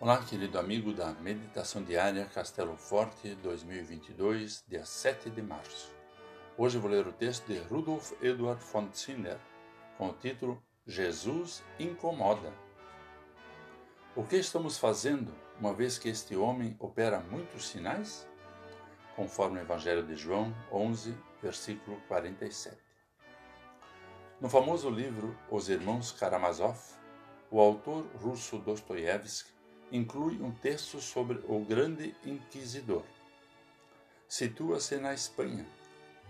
Olá, querido amigo da Meditação Diária Castelo Forte 2022, dia 7 de março. Hoje vou ler o texto de Rudolf Eduard von Zinner, com o título Jesus incomoda. O que estamos fazendo, uma vez que este homem opera muitos sinais? Conforme o Evangelho de João 11, versículo 47. No famoso livro Os Irmãos Karamazov, o autor russo Dostoiévski inclui um texto sobre o grande inquisidor. Situa-se na Espanha,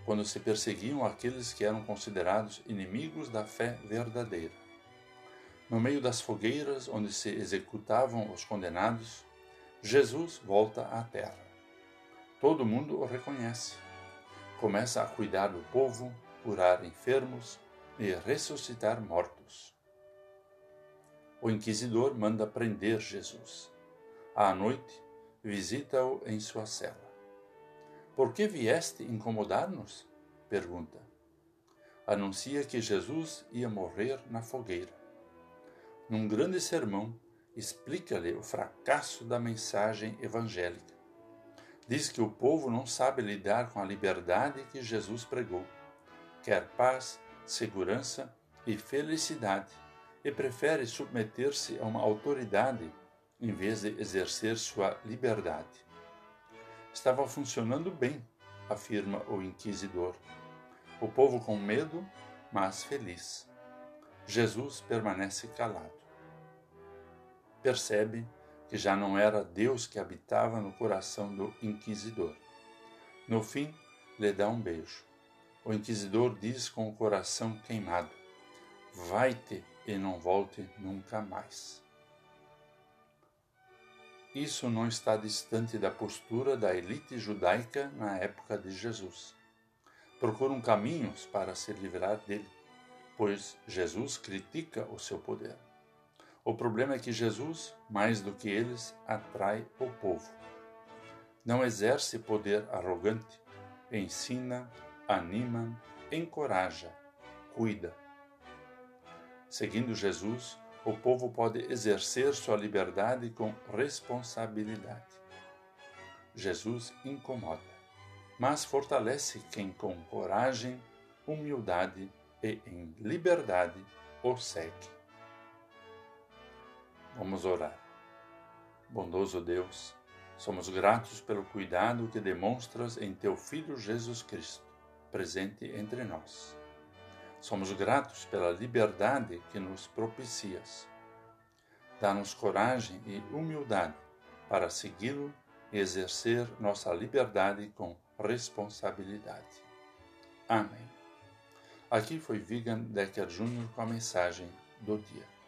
quando se perseguiam aqueles que eram considerados inimigos da fé verdadeira. No meio das fogueiras onde se executavam os condenados, Jesus volta à terra. Todo mundo o reconhece. Começa a cuidar do povo, curar enfermos e ressuscitar mortos o inquisidor manda prender Jesus. À noite, visita-o em sua cela. Por que vieste incomodar-nos? pergunta. Anuncia que Jesus ia morrer na fogueira. Num grande sermão, explica-lhe o fracasso da mensagem evangélica. Diz que o povo não sabe lidar com a liberdade que Jesus pregou. Quer paz, segurança e felicidade e prefere submeter-se a uma autoridade em vez de exercer sua liberdade. Estava funcionando bem, afirma o inquisidor. O povo com medo, mas feliz. Jesus permanece calado. Percebe que já não era Deus que habitava no coração do inquisidor. No fim, lhe dá um beijo. O inquisidor diz com o coração queimado: Vai-te e não volte nunca mais. Isso não está distante da postura da elite judaica na época de Jesus. Procuram caminhos para se livrar dele, pois Jesus critica o seu poder. O problema é que Jesus, mais do que eles, atrai o povo. Não exerce poder arrogante, ensina, anima, encoraja, cuida Seguindo Jesus, o povo pode exercer sua liberdade com responsabilidade. Jesus incomoda, mas fortalece quem com coragem, humildade e em liberdade o segue. Vamos orar. Bondoso Deus, somos gratos pelo cuidado que demonstras em teu Filho Jesus Cristo, presente entre nós. Somos gratos pela liberdade que nos propicias. Dá-nos coragem e humildade para segui-lo e exercer nossa liberdade com responsabilidade. Amém. Aqui foi Vigan Decker Jr. com a mensagem do dia.